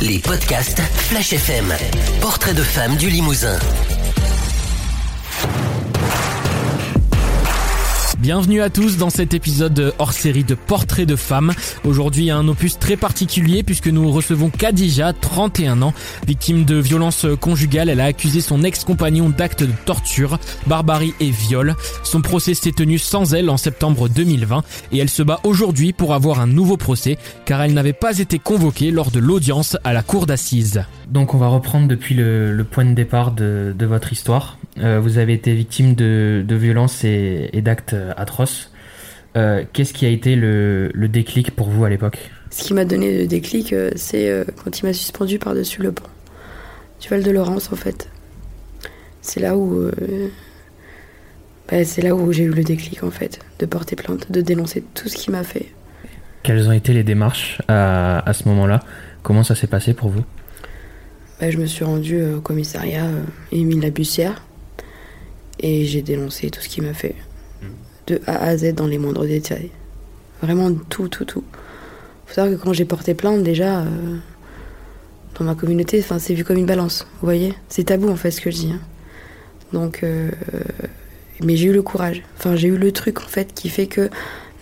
Les podcasts Flash FM. Portrait de femmes du Limousin. Bienvenue à tous dans cet épisode hors série de Portraits de femmes. Aujourd'hui un opus très particulier puisque nous recevons Khadija, 31 ans, victime de violences conjugales. Elle a accusé son ex-compagnon d'actes de torture, barbarie et viol. Son procès s'est tenu sans elle en septembre 2020 et elle se bat aujourd'hui pour avoir un nouveau procès car elle n'avait pas été convoquée lors de l'audience à la cour d'assises. Donc on va reprendre depuis le, point de départ de, votre histoire. Euh, vous avez été victime de, violences et, et d'actes atroce. Euh, qu'est-ce qui a été le, déclic pour vous à l'époque? Ce qui m'a donné le déclic, euh, c'est euh, quand il m'a suspendu par-dessus le pont du Val de Laurence, en fait. C'est là où. Bah, c'est là où j'ai eu le déclic, en fait, de porter plainte, de dénoncer tout ce qu'il m'a fait. Quelles ont été les démarches à, à ce moment-là? Comment ça s'est passé pour vous? Bah, Je me suis rendue au commissariat Émile Labussière et j'ai dénoncé tout ce qu'il m'a fait de A à Z dans les moindres détails. Vraiment tout, tout, tout. Faut savoir que quand j'ai porté plainte, déjà, euh, dans ma communauté, c'est vu comme une balance. Vous voyez C'est tabou, en fait, ce que je dis. Hein. Donc, euh, mais j'ai eu le courage. Enfin, j'ai eu le truc, en fait, qui fait que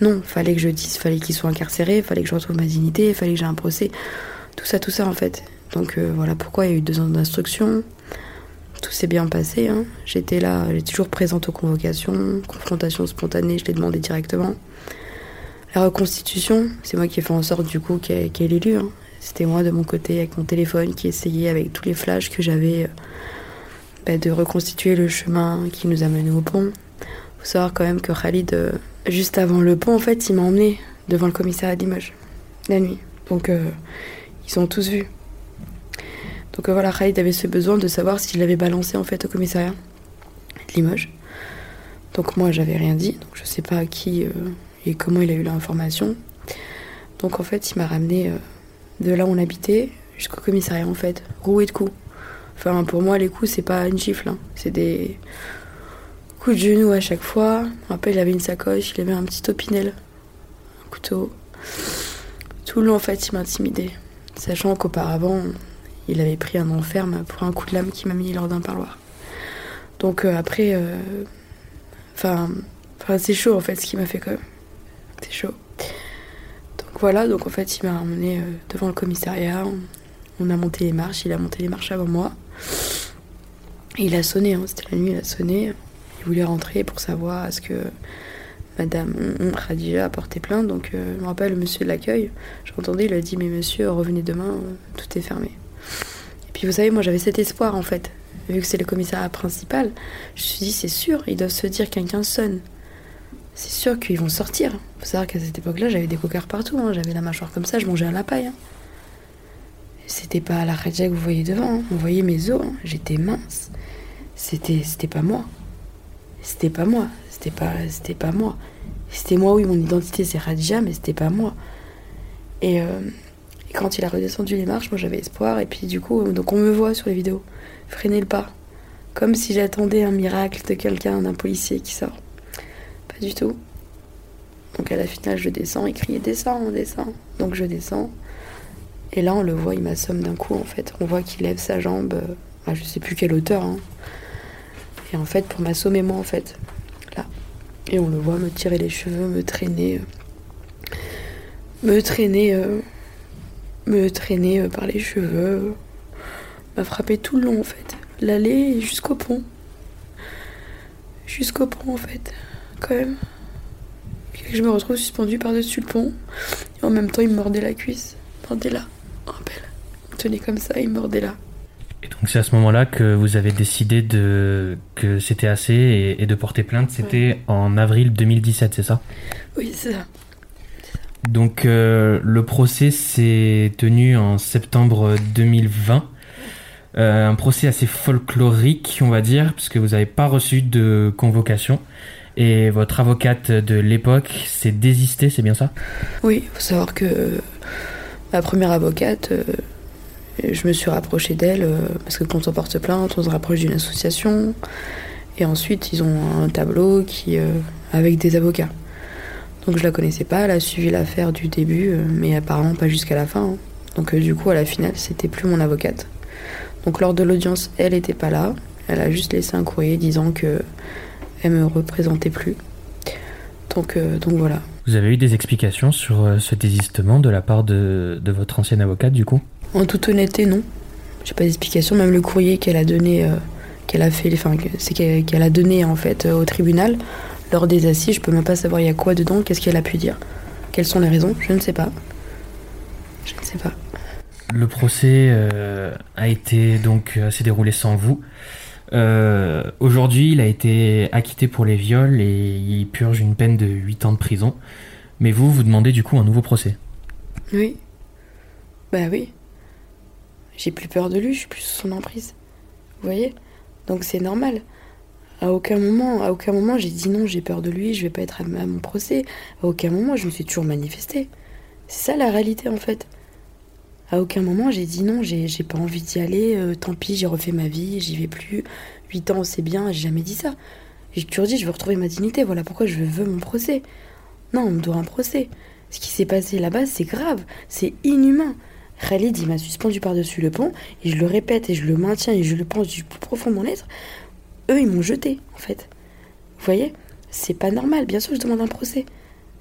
non, fallait que je dise, fallait qu'il soit incarcéré, fallait que je retrouve ma dignité, fallait que j'ai un procès. Tout ça, tout ça, en fait. Donc, euh, voilà pourquoi il y a eu deux ans d'instruction tout s'est bien passé. Hein. J'étais là, j'étais toujours présente aux convocations, confrontation spontanée, je l'ai demandé directement. La reconstitution, c'est moi qui ai fait en sorte du coup qu'elle qu ait lieu. Hein. C'était moi de mon côté avec mon téléphone qui essayait avec tous les flashs que j'avais euh, bah, de reconstituer le chemin qui nous a menés au pont. Faut savoir quand même que Khalid, euh, juste avant le pont, en fait, il m'a emmené devant le commissariat de Limoges la nuit. Donc euh, ils ont tous vu. Donc euh, voilà, Khalid avait ce besoin de savoir s'il l'avait balancé en fait au commissariat de Limoges. Donc moi j'avais rien dit, donc je sais pas à qui euh, et comment il a eu l'information. Donc en fait il m'a ramené euh, de là où on habitait jusqu'au commissariat en fait, roué de coups. Enfin pour moi les coups c'est pas une gifle, hein. c'est des coups de genoux à chaque fois. Après il avait une sacoche, il avait un petit opinel, un couteau. Tout le long en fait il m'intimidait, sachant qu'auparavant il avait pris un enferme pour un coup de lame qui m'a mis lors d'un parloir. Donc euh, après, euh, enfin, c'est chaud en fait ce qui m'a fait quand même. C'est chaud. Donc voilà, donc en fait il m'a emmené euh, devant le commissariat, on, a monté les marches, il a monté les marches avant moi. il a sonné, hein, c'était la nuit, il a sonné. Il voulait rentrer pour savoir est-ce que Madame Khadija a porté plainte, donc je me rappelle le monsieur de l'accueil, j'entendais, il a dit mais monsieur revenez demain, tout est fermé. Et puis vous savez, moi j'avais cet espoir en fait. Vu que c'est le commissariat principal, je me suis dit c'est sûr, ils doivent se dire quelqu'un sonne. C'est sûr qu'ils vont sortir. Faut savoir qu'à cette époque-là, j'avais des cocards partout. Hein. J'avais la mâchoire comme ça, je mangeais à la paille. Hein. C'était pas la Khadija que vous voyez devant. Hein. Vous voyez mes os. J'étais mince. C'était, c'était pas moi. C'était pas moi. C'était pas, c'était pas moi. C'était moi, oui, mon identité c'est Khadija, mais c'était pas moi. Et euh, quand il a redescendu les marches, moi j'avais espoir. Et puis du coup, donc on me voit sur les vidéos freiner le pas. Comme si j'attendais un miracle de quelqu'un, d'un policier qui sort. Pas du tout. Donc à la finale, je descends, il criait descend, on descend. Donc je descends. Et là, on le voit, il m'assomme d'un coup en fait. On voit qu'il lève sa jambe euh, à je sais plus quelle hauteur. Hein. Et en fait, pour m'assommer moi en fait. Là. Et on le voit me tirer les cheveux, me traîner. Euh, me traîner. Euh, me traîner euh, par les cheveux, m'a frappé tout le long en fait, l'allée jusqu'au pont. Jusqu'au pont en fait, quand même. je me retrouve suspendue par-dessus le pont, et en même temps il me mordait la cuisse, il mordait là, en rappelle. Il me tenait comme ça, il me mordait là. Et donc c'est à ce moment-là que vous avez décidé de que c'était assez et, de porter plainte. C'était en avril 2017, c'est ça? Oui, c'est ça. Donc euh, le procès s'est tenu en septembre 2020. Euh, un procès assez folklorique, on va dire, puisque vous n'avez pas reçu de convocation. Et votre avocate de l'époque s'est désistée, c'est bien ça? Oui, il faut savoir que ma première avocate, euh, je me suis rapprochée d'elle, parce que quand on porte plainte, on se rapproche d'une association. Et ensuite, ils ont un tableau qui, avec des avocats. Donc je la connaissais pas, elle a suivi l'affaire du début, euh, mais apparemment pas jusqu'à la fin. Hein. Donc du coup, à la finale, c'était plus mon avocate. Donc lors de l'audience, elle n'était pas là. Elle a juste laissé un courrier disant que elle me représentait plus. Donc, donc voilà. Vous avez eu des explications sur ce désistement de la part de, de votre ancienne avocate du coup? En toute honnêteté, non. J'ai pas d'explication. Même le courrier qu'elle a donné, qu'elle a fait, enfin, c'est qu'elle a donné en fait au tribunal lors des assises. Je peux même pas savoir il y a quoi dedans, qu'est-ce qu'elle a pu dire, quelles sont les raisons. Je ne sais pas. Je ne sais pas. Le procès euh, a été donc euh, s'est déroulé sans vous. Euh, aujourd'hui, il a été acquitté pour les viols et il purge une peine de 8 ans de prison. Mais vous, vous demandez du coup un nouveau procès. Oui. Bah oui. J'ai plus peur de lui, je suis plus sous son emprise. Vous voyez? Donc c'est normal. À aucun moment, à aucun moment j'ai dit non, j'ai peur de lui, je vais pas être à, mon procès. À aucun moment, je me suis toujours manifestée. C'est ça la réalité en fait. À aucun moment j'ai dit non, j'ai pas envie d'y aller, euh, tant pis, j'ai refait ma vie, j'y vais plus. Huit ans, c'est bien, j'ai jamais dit ça. J'ai toujours dit je veux retrouver ma dignité, voilà pourquoi je veux mon procès. Non, on me doit un procès. Ce qui s'est passé là-bas, c'est grave, c'est inhumain. Khalid, il m'a suspendu par-dessus le pont, et je le répète, et je le maintiens, et je le pense du plus profond de mon être eux, ils m'ont jeté, en fait. Vous voyez? C'est pas normal. Bien sûr, je demande un procès.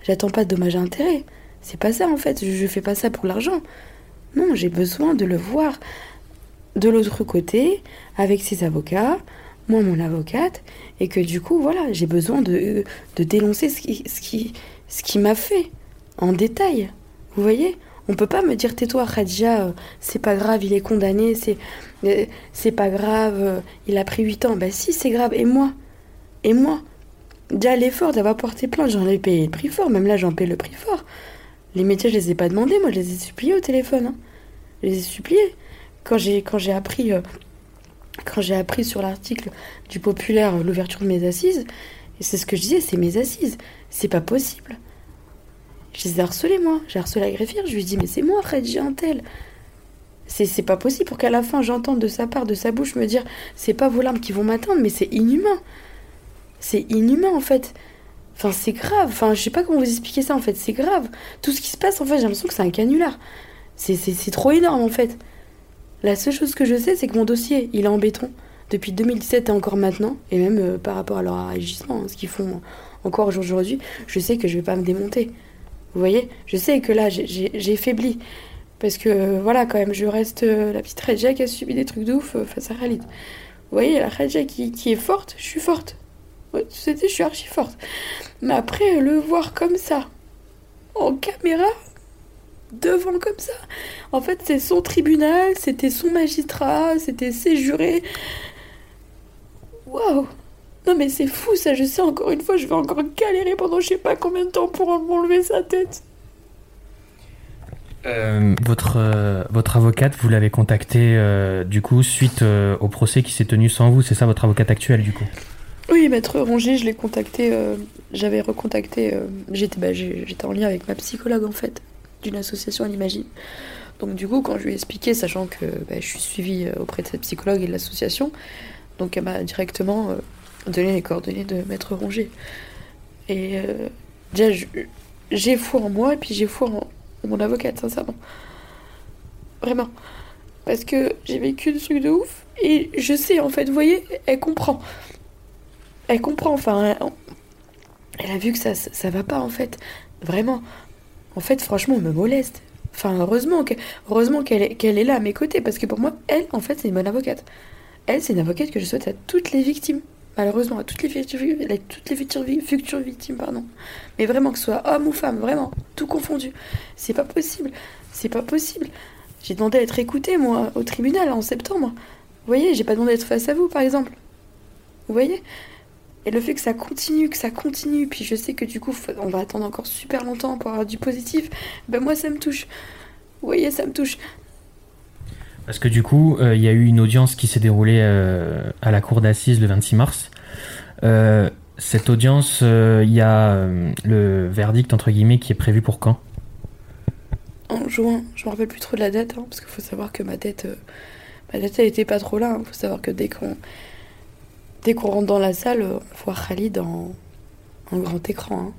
J'attends pas de dommages à intérêt. C'est pas ça, en fait. Je, fais pas ça pour l'argent. Non, j'ai besoin de le voir de l'autre côté, avec ses avocats, moi, mon avocate, et que du coup, voilà, j'ai besoin de, de dénoncer ce qui, ce qui, ce qui m'a fait, en détail. Vous voyez? On peut pas me dire tais-toi, Khadija, euh, c'est pas grave, il est condamné, c'est euh, c'est pas grave, euh, il a pris 8 ans. Bah si, c'est grave. Et moi? Et moi? Déjà l'effort d'avoir porté plainte, j'en ai payé le prix fort, même là j'en paye le prix fort. Les métiers, je les ai pas demandés, moi je les ai suppliés au téléphone. Hein. Je les ai suppliés. Quand j'ai appris quand j'ai appris sur l'article du populaire l'ouverture de mes assises, c'est ce que je disais, c'est mes assises. C'est pas possible. Je les ai harcelés, moi. J'ai harcelé la greffière. Je lui ai dit, mais c'est moi, Fred, j'ai un tel. C'est pas possible pour qu'à la fin, j'entende de sa part, de sa bouche, me dire, c'est pas vos larmes qui vont m'atteindre, mais c'est inhumain. C'est inhumain, en fait. Enfin, c'est grave. Enfin, je sais pas comment vous expliquer ça, en fait. C'est grave. Tout ce qui se passe, en fait, j'ai l'impression que c'est un canular. C'est trop énorme, en fait. La seule chose que je sais, c'est que mon dossier, il est en béton. Depuis 2017 et encore maintenant, et même euh, par rapport à leur agissement, hein, ce qu'ils font encore aujourd'hui, je sais que je vais pas me démonter. Vous voyez Je sais que là, j'ai faibli. Parce que, voilà, quand même, je reste euh, la petite Redja qui a subi des trucs de ouf euh, face à Khalid. Vous voyez, la Redja qui, qui, est forte, je suis forte. Ouais, je suis archi forte. Mais après, le voir comme ça, en caméra, devant comme ça, en fait, c'est son tribunal, c'était son magistrat, c'était ses jurés. Waouh non mais c'est fou ça, je sais encore une fois, je vais encore galérer pendant je sais pas combien de temps pour m'enlever sa tête. Euh, votre, euh, votre avocate, vous l'avez contactée euh, du coup suite au procès qui s'est tenu sans vous, c'est ça votre avocate actuelle du coup? Oui, maître Rongier, je l'ai contacté, j'avais recontacté, j'étais bah, j'étais en lien avec ma psychologue en fait, d'une association à l'imagine. Donc du coup, quand je lui ai expliqué, sachant que bah, je suis suivie auprès de cette psychologue et de l'association, donc elle m'a directement donner les coordonnées de Maître Rongier. Et euh, déjà, j'ai foi en moi et puis j'ai foi en, mon avocate, sincèrement. Vraiment. Parce que j'ai vécu des trucs de ouf et je sais, en fait, vous voyez, elle comprend. Elle comprend, enfin, elle, a vu que ça, ça, va pas, en fait. Vraiment. En fait, franchement, on me moleste. Enfin, heureusement qu'elle heureusement est, est là à mes côtés, parce que pour moi, elle, en fait, c'est une bonne avocate. Elle, c'est une avocate que je souhaite à toutes les victimes malheureusement à toutes les futures, victimes, pardon. Mais vraiment que ce soit homme ou femme, vraiment, tout confondu. C'est pas possible. C'est pas possible. J'ai demandé à être écoutée, moi, au tribunal en septembre. Vous voyez, j'ai pas demandé d'être face à vous, par exemple. Vous voyez? Et le fait que ça continue, que ça continue, puis je sais que du coup, on va attendre encore super longtemps pour avoir du positif, ben moi, ça me touche. Vous voyez, ça me touche. Parce que du coup, euh, il y a eu une audience qui s'est déroulée euh, à la cour d'assises le 26 mars. Euh, cette audience, il y a le verdict entre guillemets qui est prévu pour quand? En juin. Je me rappelle plus trop de la date, hein, parce qu'il faut savoir que ma date, ma date, elle était pas trop là. Il hein. faut savoir que dès qu'on, dès qu'on rentre dans la salle, on voit Khalid en, en grand écran. Hein.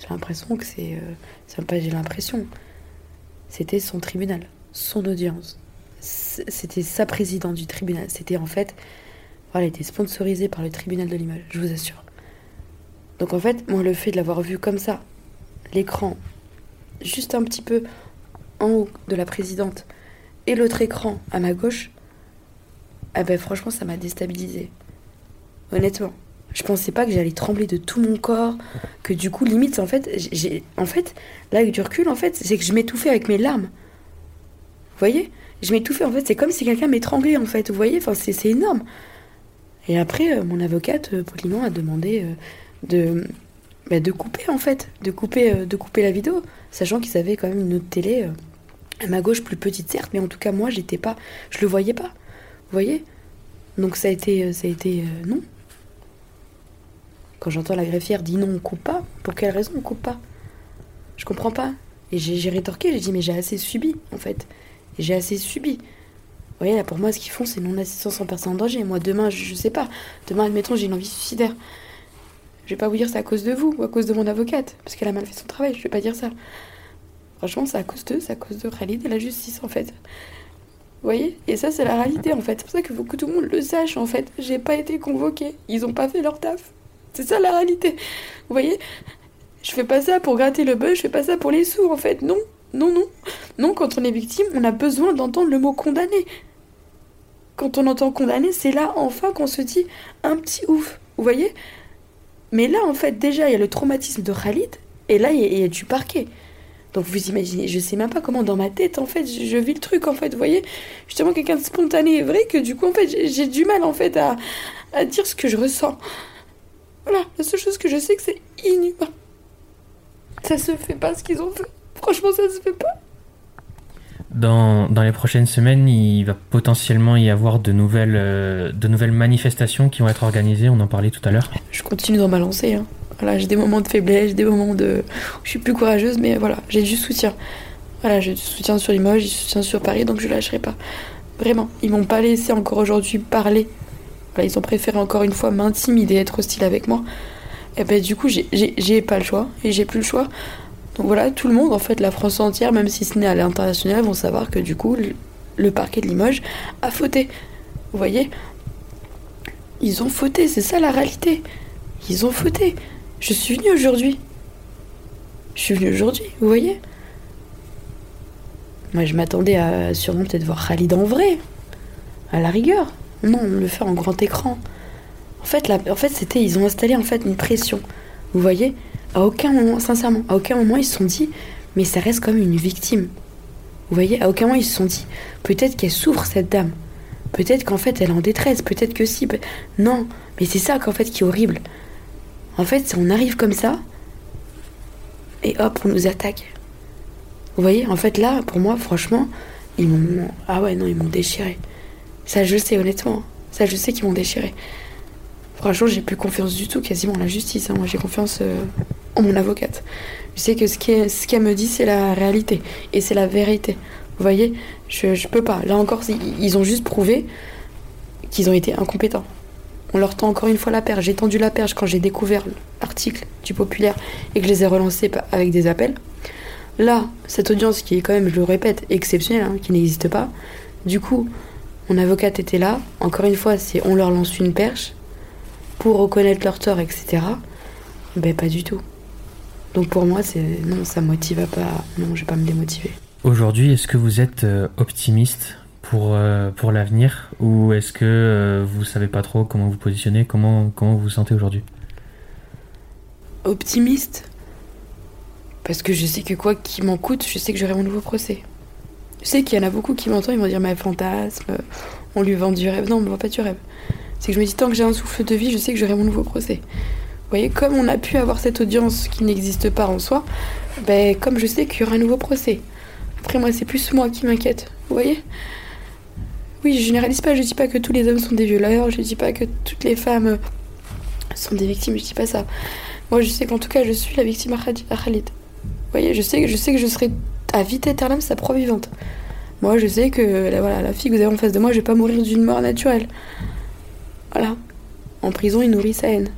J'ai l'impression que c'est, c'est pas j'ai l'impression c'était son tribunal, son audience. C'était sa présidente du tribunal. C'était en fait, voilà, elle était sponsorisée par le tribunal de Limoges, je vous assure. Donc en fait, moi, le fait de l'avoir vu comme ça, l'écran, juste un petit peu en haut de la présidente, et l'autre écran à ma gauche, ah ben franchement, ça m'a déstabilisé. Honnêtement. Je pensais pas que j'allais trembler de tout mon corps, que du coup, limite, en fait, j'ai, en fait, là, avec du recul, en fait, c'est que je m'étouffais avec mes larmes. Vous voyez? Je m'étouffais, en fait, c'est comme si quelqu'un m'étranglait, en fait, vous voyez? Enfin, c'est, énorme. Et après, euh, mon avocate, euh, poliment, a demandé euh, de, bah, de couper, en fait, de couper, de couper la vidéo, sachant qu'ils avaient quand même une autre télé à ma gauche, plus petite, certes, mais en tout cas, moi, j'étais pas, je le voyais pas. Vous voyez? Donc ça a été, ça a été non. Quand j'entends la greffière dire non, on coupe pas, pour quelle raison on coupe pas? Je comprends pas. Et j'ai rétorqué, j'ai dit mais j'ai assez subi en fait. J'ai assez subi. Vous voyez, là pour moi, ce qu'ils font, c'est non-assistance en personne en danger. Moi, demain, je, je sais pas. Demain, admettons, j'ai une envie suicidaire. Je vais pas vous dire c'est à cause de vous ou à cause de mon avocate, parce qu'elle a mal fait son travail, je vais pas dire ça. Franchement, c'est à cause d'eux, c'est à cause de Khalid et la justice en fait. Vous voyez? Et ça, c'est la réalité en fait. C'est pour ça que tout le monde le sache en fait. J'ai pas été convoquée. Ils ont pas fait leur taf. C'est ça la réalité. Vous voyez? Je fais pas ça pour gratter le buzz, je fais pas ça pour les sous en fait. Non, non, non. Non, quand on est victime, on a besoin d'entendre le mot condamné. Quand on entend condamné, c'est là enfin qu'on se dit un petit ouf. Vous voyez? Mais là, en fait, déjà, il y a le traumatisme de Khalid, et là, il y, a, du parquet. Donc vous imaginez, je sais même pas comment dans ma tête, en fait, je, vis le truc, en fait, vous voyez? Justement, quelqu'un de spontané et vrai que du coup, en fait, j'ai du mal, en fait, à, à dire ce que je ressens. Voilà, la seule chose que je sais, que c'est inhumain. Ça se fait pas ce qu'ils ont fait. Franchement, ça se fait pas. Dans, dans, les prochaines semaines, il va potentiellement y avoir de nouvelles, euh, de nouvelles manifestations qui vont être organisées. On en parlait tout à l'heure. Je continue dans ma lancée. Hein. Voilà, j'ai des moments de faiblesse, j'ai des moments de. je suis plus courageuse, mais voilà, j'ai du soutien. Voilà, j'ai du soutien sur Limoges, j'ai du soutien sur Paris, donc je lâcherai pas. Vraiment, ils m'ont pas laissé encore aujourd'hui parler ils ont préféré encore une fois m'intimider, être hostile avec moi. Et ben du coup, j'ai pas le choix et j'ai plus le choix. Donc voilà, tout le monde, en fait, la France entière, même si ce n'est à l'international, vont savoir que du coup, le, parquet de Limoges a fauté. Vous voyez? Ils ont fauté, c'est ça la réalité. Ils ont fauté. Je suis venue aujourd'hui. Je suis venue aujourd'hui, vous voyez? Moi, je m'attendais à sûrement peut-être voir Khalid en vrai. À la rigueur. Non, on le fait en grand écran. En fait, en fait c'était, ils ont installé en fait une pression. Vous voyez? À aucun moment, sincèrement, à aucun moment ils se sont dit, mais ça reste comme une victime. Vous voyez À aucun moment ils se sont dit, peut-être qu'elle souffre cette dame. Peut-être qu'en fait elle est en détresse. Peut-être que si. Non, mais c'est ça qu'en fait qui est horrible. En fait, on arrive comme ça et hop, on nous attaque. Vous voyez En fait, là, pour moi, franchement, ils m'ont. Ah ouais, non, ils m'ont déchiré. Ça, je sais, honnêtement. Ça, je sais qu'ils m'ont déchiré. Franchement, j'ai plus confiance du tout quasiment en la justice. Hein. Moi, j'ai confiance euh, mon avocate. Je sais que ce qu'elle me dit, c'est la réalité. Et c'est la vérité. Vous voyez, je, je peux pas. Là encore, ils ont juste prouvé qu'ils ont été incompétents. On leur tend encore une fois la perche. J'ai tendu la perche quand j'ai découvert l'article du Populaire et que je les ai relancés avec des appels. Là, cette audience qui est quand même, je le répète, exceptionnelle, hein, qui n'existe pas. Du coup, mon avocate était là. Encore une fois, c'est on leur lance une perche pour reconnaître leur tort, etc. Ben pas du tout. Donc pour moi, c'est non, ça motive pas. Non, je vais pas me démotiver. Aujourd'hui, est-ce que vous êtes euh, optimiste pour, euh, pour l'avenir ou est-ce que euh, vous savez pas trop comment vous positionner Comment, comment vous vous sentez aujourd'hui? Optimiste? Parce que je sais que quoi qu'il m'en coûte, je sais que j'aurai mon nouveau procès. Je sais qu'il y en a beaucoup qui m'entendent, ils vont dire mais fantasme, on lui vend du rêve. Non, on ne vend pas du rêve. C'est que je me dis tant que j'ai un souffle de vie, je sais que j'aurai mon nouveau procès. Voyez, comme on a pu avoir cette audience qui n'existe pas en soi, ben, comme je sais qu'il y aura un nouveau procès. Après, moi, c'est plus moi qui m'inquiète. Vous voyez Oui, je généralise pas, je dis pas que tous les hommes sont des violeurs, je dis pas que toutes les femmes sont des victimes, je dis pas ça. Moi, je sais qu'en tout cas, je suis la victime à Khalid. Vous voyez, je sais, je sais que je serai à vite éternelle sa proie vivante. Moi, je sais que la, voilà, la fille que vous avez en face de moi, je vais pas mourir d'une mort naturelle. Voilà. En prison, il nourrit sa haine.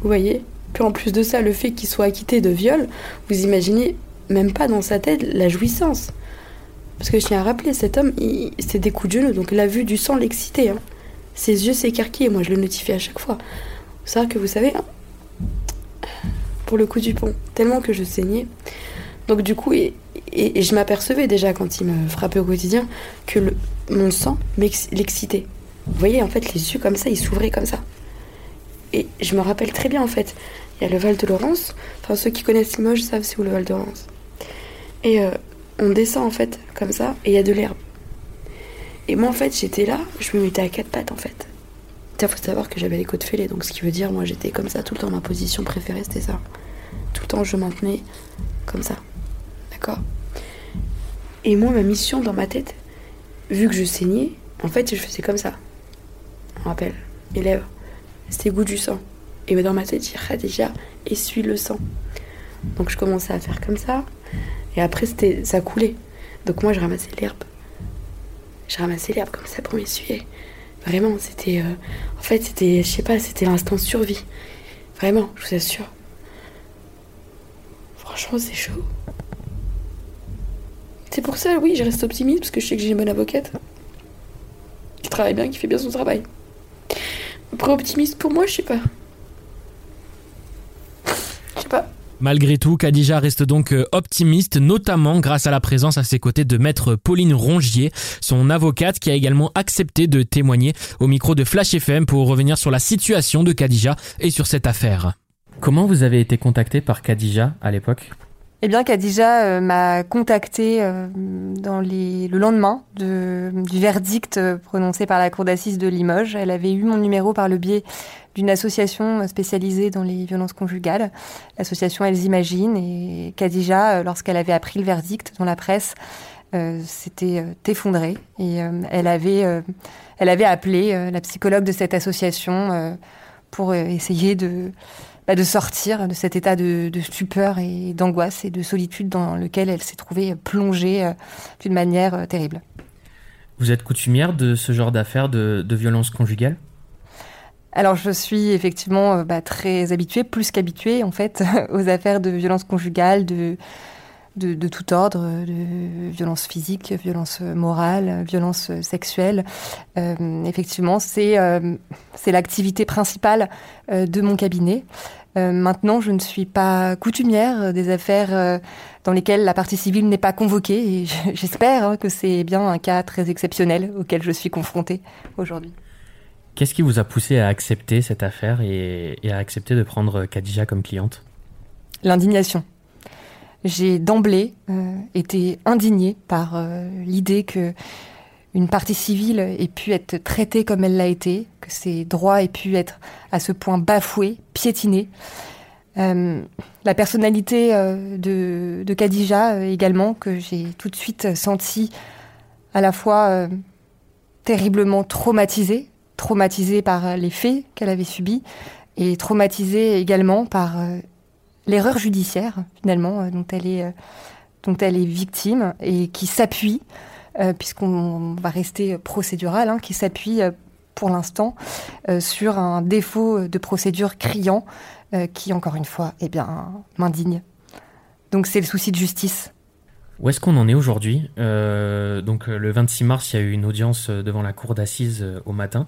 Vous voyez? Puis en plus de ça, le fait qu'il soit acquitté de viol, vous imaginez même pas dans sa tête la jouissance. Parce que je tiens à rappeler, cet homme, c'est des coups de genou, donc la vue du sang l'excitait. Hein. Ses yeux s'écarquillaient, moi je le notifiais à chaque fois. Ça que vous savez, hein, pour le coup du pont, tellement que je saignais. Donc du coup, et, je m'apercevais déjà quand il me frappait au quotidien que mon sang l'excitait. Vous voyez, en fait, les yeux comme ça, ils s'ouvraient comme ça. Et je me rappelle très bien, en fait, il y a le Val de Laurence. Enfin, ceux qui connaissent Limoges savent c'est où le Val de Laurence. Et euh, on descend, en fait, comme ça, et il y a de l'herbe. Et moi, en fait, j'étais là, je me mettais à quatre pattes, en fait. Il faut savoir que j'avais les côtes fêlées, donc ce qui veut dire, moi, j'étais comme ça tout le temps. Ma position préférée, c'était ça. Tout le temps, je maintenais comme ça. D'accord? Et moi, ma mission dans ma tête, vu que je saignais, en fait, je faisais comme ça. On rappelle, mes lèvres, c'était goût du sang. Et dans ma tête, j'ai déjà essuie le sang. Donc je commençais à faire comme ça. Et après, ça coulait. Donc moi, je ramassais l'herbe. Je ramassais l'herbe comme ça pour m'essuyer. Vraiment, c'était. Euh, en fait, c'était. Je sais pas, c'était l'instant survie. Vraiment, je vous assure. Franchement, c'est chaud. C'est pour ça, oui, je reste optimiste parce que je sais que j'ai une bonne avocate. Qui travaille bien, qui fait bien son travail. Après, optimiste pour moi, je sais pas. Je sais pas. Malgré tout, Khadija reste donc euh, optimiste, notamment grâce à la présence à ses côtés de maître Pauline Rongier, son avocate qui a également accepté de témoigner au micro de Flash FM pour revenir sur la situation de Khadija et sur cette affaire. Comment vous avez été contacté par Khadija à l'époque? Eh bien, Khadija euh, m'a contacté euh, dans le lendemain de, du verdict prononcé par la Cour d'assises de Limoges. Elle avait eu mon numéro par le biais d'une association spécialisée dans les violences conjugales, l'association Elles Imaginent. Et Khadija, euh, lorsqu'elle avait appris le verdict dans la presse, euh, s'était euh, effondrée et elle avait elle avait appelé la psychologue de cette association pour essayer de bah, de sortir de cet état de, stupeur et d'angoisse et de solitude dans lequel elle s'est trouvée plongée d'une manière terrible. Vous êtes coutumière de ce genre d'affaires de, de violence conjugale alors je suis effectivement euh, bah, très habituée, plus qu'habituée en fait, aux affaires de violence conjugale, de, de, tout ordre, de violence physique, violence morale, violence sexuelle. Euh, effectivement, c'est euh, c'est l'activité principale de mon cabinet. maintenant, je ne suis pas coutumière des affaires dans lesquelles la partie civile n'est pas convoquée et j'espère hein, que c'est bien un cas très exceptionnel auquel je suis confrontée aujourd'hui. Qu'est-ce qui vous a poussé à accepter cette affaire et, à accepter de prendre Khadija comme cliente? L'indignation. J'ai d'emblée euh, été indignée par euh, l'idée que une partie civile ait pu être traitée comme elle l'a été, que ses droits aient pu être à ce point bafoués, piétinés. Euh, la personnalité de, de Khadija également, que j'ai tout de suite senti à la fois terriblement traumatisée traumatisée par les faits qu'elle avait subis et traumatisée également par l'erreur judiciaire finalement euh, dont elle est euh, dont elle est victime et qui s'appuie puisqu'on va rester procédural hein, qui s'appuie pour l'instant sur un défaut de procédure criant qui encore une fois eh bien m'indigne. Donc c'est le souci de justice. Où est-ce qu'on en est aujourd'hui? Euh, Donc euh, le 26 mars, il y a eu une audience euh, devant la cour d'assises au matin.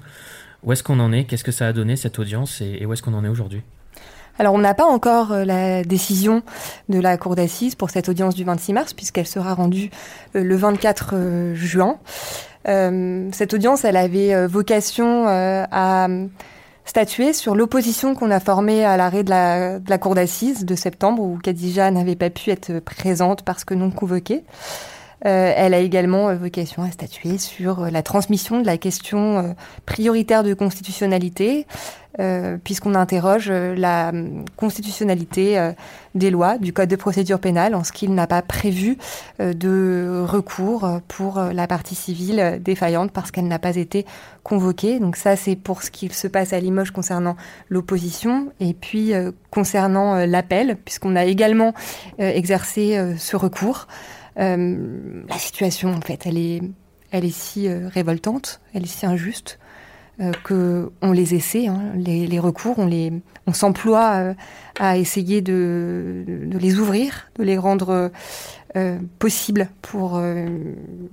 Où est-ce qu'on en est? Qu'est-ce que ça a donné cette audience? Et, où est-ce qu'on en est aujourd'hui? Alors, on n'a pas encore la décision de la Cour d'assises pour cette audience du 26 mars, puisqu'elle sera rendue le 24 juin. cette audience, elle avait vocation à statuer sur l'opposition qu'on a formée à l'arrêt de la, cour d'assises de septembre où Khadija n'avait pas pu être présente parce que non convoquée. Euh, elle a également euh, vocation à statuer sur euh, la transmission de la question prioritaire de constitutionnalité, puisqu'on interroge la constitutionnalité des lois du Code de procédure pénale en ce qu'il n'a pas prévu de recours pour la partie civile défaillante parce qu'elle n'a pas été convoquée. Donc ça, c'est pour ce qui se passe à Limoges concernant l'opposition. Et puis concernant l'appel, puisqu'on a également exercé ce recours. Euh, la situation, en fait, elle est, elle est si euh, révoltante, elle est si injuste euh, que on les essaie, hein, les, recours, on les, on s'emploie à essayer de, de, les ouvrir, de les rendre euh, possible pour, euh,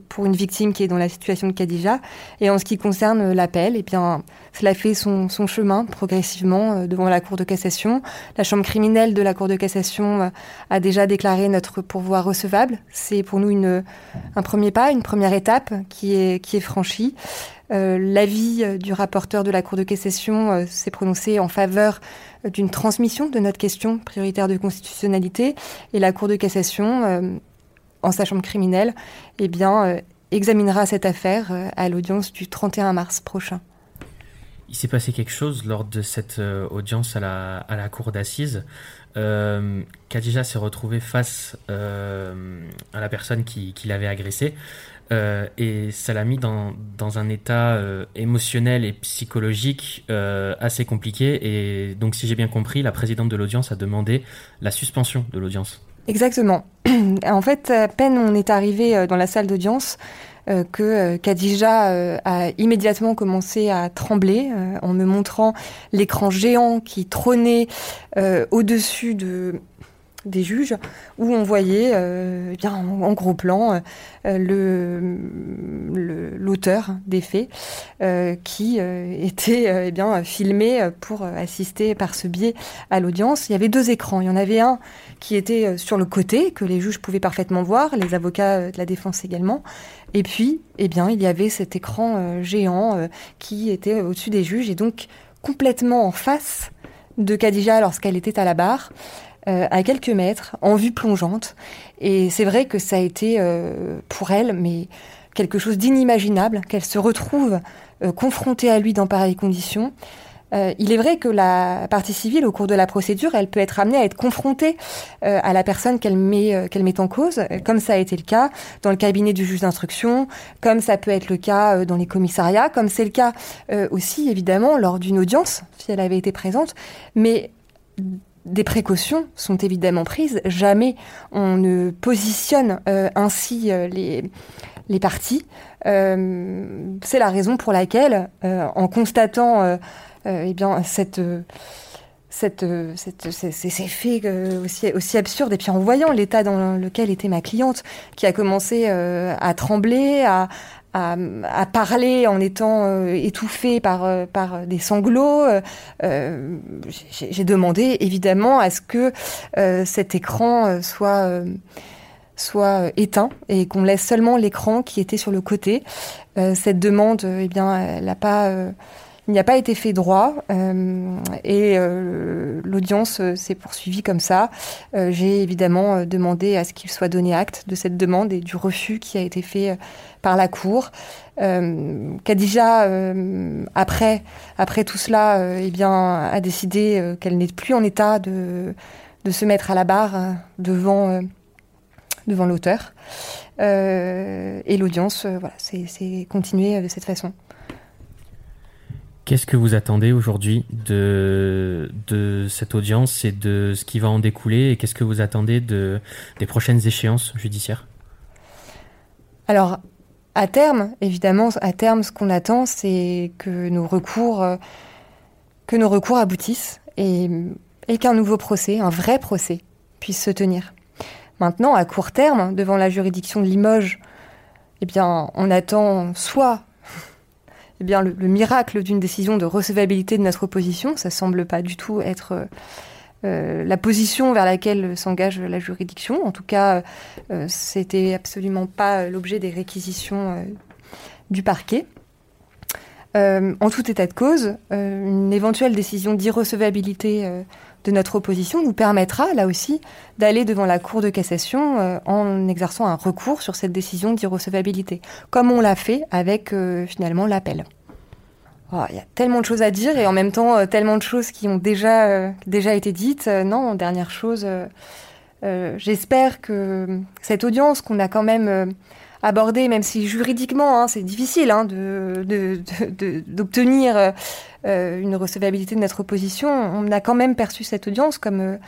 pour une victime qui est dans la situation de Khadija. Et en ce qui concerne l'appel, eh bien, cela fait son, chemin progressivement euh, devant la Cour de cassation. La Chambre criminelle de la Cour de cassation a déjà déclaré notre pourvoi recevable. C'est pour nous une, un premier pas, une première étape qui est, qui est franchie. Euh, L'avis du rapporteur de la Cour de cassation s'est prononcé en faveur d'une transmission de notre question prioritaire de constitutionnalité et la Cour de cassation en sa chambre criminelle, eh bien, euh, examinera cette affaire euh, à l'audience du 31 mars prochain. Il s'est passé quelque chose lors de cette euh, audience à la, à la cour d'assises. Euh, Khadija s'est retrouvée face à la personne qui, l'avait agressée et ça l'a mis dans, dans un état émotionnel et psychologique assez compliqué. Et donc, si j'ai bien compris, la présidente de l'audience a demandé la suspension de l'audience. Exactement. en fait, à peine on est arrivé euh, dans la salle d'audience, euh, que euh, Khadija a immédiatement commencé à trembler en me montrant l'écran géant qui trônait au-dessus de des juges où on voyait euh, eh bien en, gros plan euh, l'auteur des faits euh, qui était eh bien filmé pour assister par ce biais à l'audience. Il y avait deux écrans. Il y en avait un qui était sur le côté que les juges pouvaient parfaitement voir, les avocats de la défense également. Et puis, eh bien, il y avait cet écran géant qui était au-dessus des juges et donc complètement en face de Khadija lorsqu'elle était à la barre. Euh, à quelques mètres, en vue plongeante. Et c'est vrai que ça a été euh, pour elle, mais quelque chose d'inimaginable, qu'elle se retrouve euh, confrontée à lui dans pareilles conditions. il est vrai que la partie civile, au cours de la procédure, elle peut être amenée à être confrontée à la personne qu'elle met, qu'elle met en cause, comme ça a été le cas dans le cabinet du juge d'instruction, comme ça peut être le cas dans les commissariats, comme c'est le cas aussi, évidemment, lors d'une audience, si elle avait été présente. Mais des précautions sont évidemment prises. Jamais on ne positionne euh, ainsi euh, les, les parties. Euh, c'est la raison pour laquelle, en constatant eh ces, ces, aussi, aussi absurdes, et puis en voyant l'état dans lequel était ma cliente, qui a commencé à trembler, à, à, parler en étant euh, étouffée par, euh, par des sanglots. Euh, j'ai demandé évidemment à ce que cet écran soit soit éteint et qu'on laisse seulement l'écran qui était sur le côté. cette demande, eh bien, elle n'a pas il n'y a pas été fait droit euh, et euh, l'audience euh, s'est poursuivie comme ça. J'ai évidemment demandé à ce qu'il soit donné acte de cette demande et du refus qui a été fait par la Cour. Khadija, après, après tout cela, eh bien, a décidé qu'elle n'est plus en état de, de se mettre à la barre devant, devant l'auteur. et l'audience, voilà, c'est continué de cette façon. Qu'est-ce que vous attendez aujourd'hui de, de cette audience et de ce qui va en découler et qu'est-ce que vous attendez de, des prochaines échéances judiciaires? Alors, à terme, évidemment, à terme, ce qu'on attend, c'est que nos recours, euh, que nos recours aboutissent et, qu'un nouveau procès, un vrai procès, puisse se tenir. Maintenant, à court terme, devant la juridiction de Limoges, eh bien, on attend soit eh bien, le, miracle d'une décision de recevabilité de notre opposition. Ça semble pas du tout être euh, euh, la position vers laquelle s'engage la juridiction. En tout cas, euh, c'était absolument pas l'objet des réquisitions du parquet. en tout état de cause, une éventuelle décision d'irrecevabilité de notre opposition nous permettra, là aussi, d'aller devant la Cour de cassation en exerçant un recours sur cette décision d'irrecevabilité, comme on l'a fait avec finalement l'appel. Oh, il y a tellement de choses à dire et en même temps euh, tellement de choses qui ont déjà, euh, déjà été dites. Euh, non, dernière chose, j'espère que cette audience qu'on a quand même abordée, même si juridiquement hein, c'est difficile hein, d'obtenir de, de, une recevabilité de notre opposition, on a quand même perçu cette audience comme,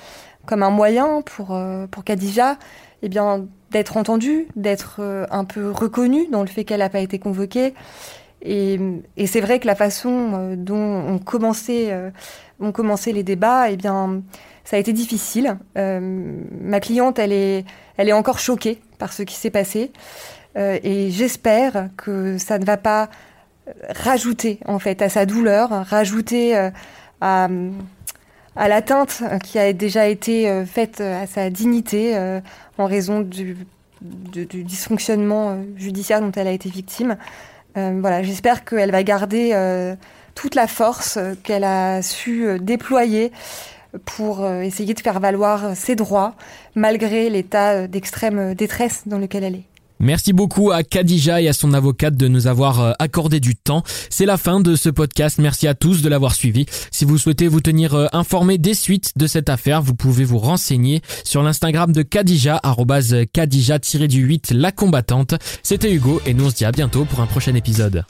comme un moyen pour, pour Khadija eh bien, d'être entendue, d'être un peu reconnue dans le fait qu'elle n'a pas été convoquée. Et, c'est vrai que la façon euh, dont on commençait, euh, on commençait les débats, eh bien, Ça a été difficile. ma cliente, elle est, elle est encore choquée par ce qui s'est passé. et j'espère que ça ne va pas rajouter en fait à sa douleur, rajouter à, à l'atteinte qui a déjà été faite à sa dignité en raison du, du dysfonctionnement judiciaire dont elle a été victime. voilà, j'espère qu'elle va garder toute la force qu'elle a su euh, déployer pour euh, essayer de faire valoir ses droits malgré l'état euh, d'extrême détresse dans lequel elle est. Merci beaucoup à Khadija et à son avocate de nous avoir accordé du temps. C'est la fin de ce podcast. Merci à tous de l'avoir suivi. Si vous souhaitez vous tenir informé des suites de cette affaire, vous pouvez vous renseigner sur l'Instagram de Khadija, Khadija-du-8 la combattante. C'était Hugo et nous on se dit à bientôt pour un prochain épisode.